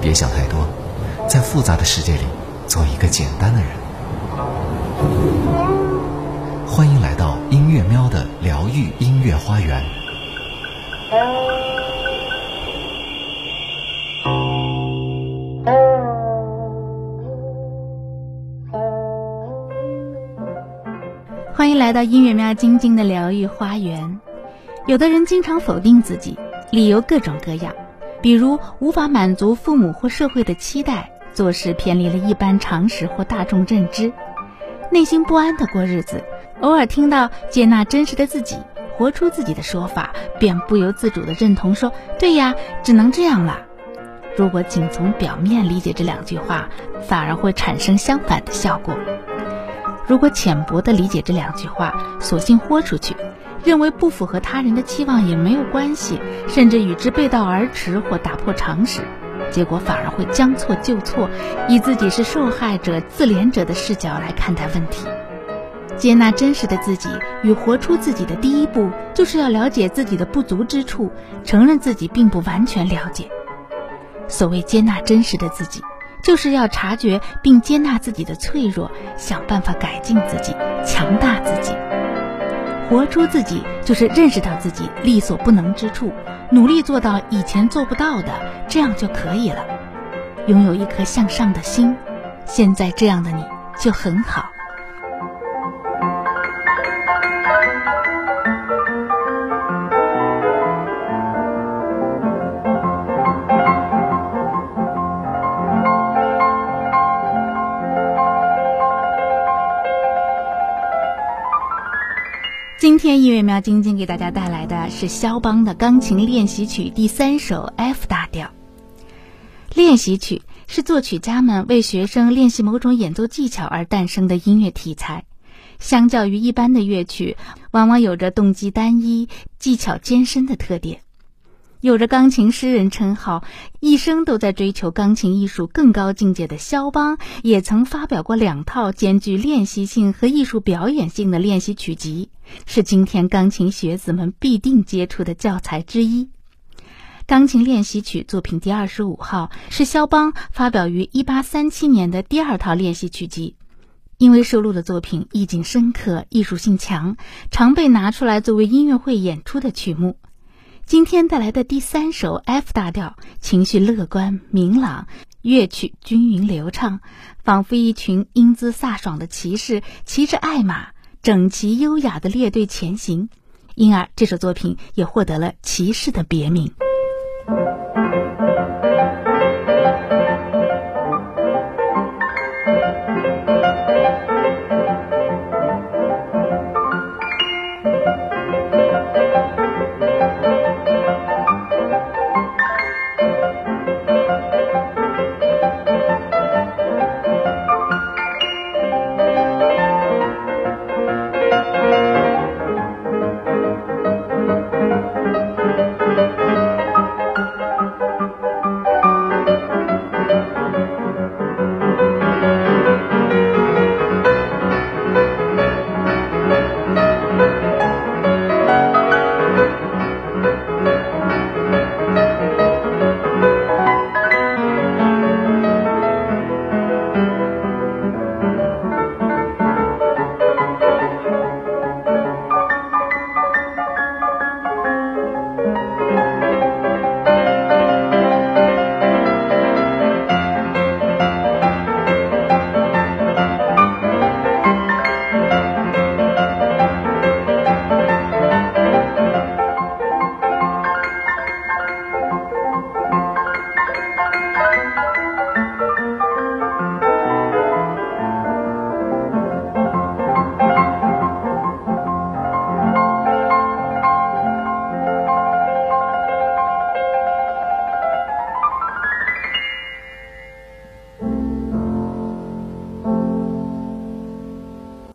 别想太多，在复杂的世界里做一个简单的人。欢迎来到音乐喵的疗愈音乐花园。欢迎来到音乐喵晶晶的疗愈花园。有的人经常否定自己，理由各种各样，比如无法满足父母或社会的期待，做事偏离了一般常识或大众认知，内心不安的过日子。偶尔听到接纳真实的自己，活出自己的说法，便不由自主地认同说：“对呀，只能这样了。”如果仅从表面理解这两句话，反而会产生相反的效果。如果浅薄地理解这两句话，索性豁出去，认为不符合他人的期望也没有关系，甚至与之背道而驰或打破常识，结果反而会将错就错，以自己是受害者、自怜者的视角来看待问题。接纳真实的自己与活出自己的第一步，就是要了解自己的不足之处，承认自己并不完全了解。所谓接纳真实的自己，就是要察觉并接纳自己的脆弱，想办法改进自己，强大自己。活出自己，就是认识到自己力所不能之处，努力做到以前做不到的，这样就可以了。拥有一颗向上的心，现在这样的你就很好。今天音乐喵晶晶给大家带来的是肖邦的钢琴练习曲第三首 F 大调。练习曲是作曲家们为学生练习某种演奏技巧而诞生的音乐题材。相较于一般的乐曲，往往有着动机单一、技巧艰深的特点。有着钢琴诗人称号，一生都在追求钢琴艺术更高境界的肖邦，也曾发表过两套兼具练习性和艺术表演性的练习曲集，是今天钢琴学子们必定接触的教材之一。钢琴练习曲作品第二十五号是肖邦发表于一八三七年的第二套练习曲集，因为收录的作品意境深刻、艺术性强，常被拿出来作为音乐会演出的曲目。今天带来的第三首 F 大调，情绪乐观明朗，乐曲均匀流畅，仿佛一群英姿飒爽的骑士骑着爱马，整齐优雅的列队前行，因而这首作品也获得了骑士的别名。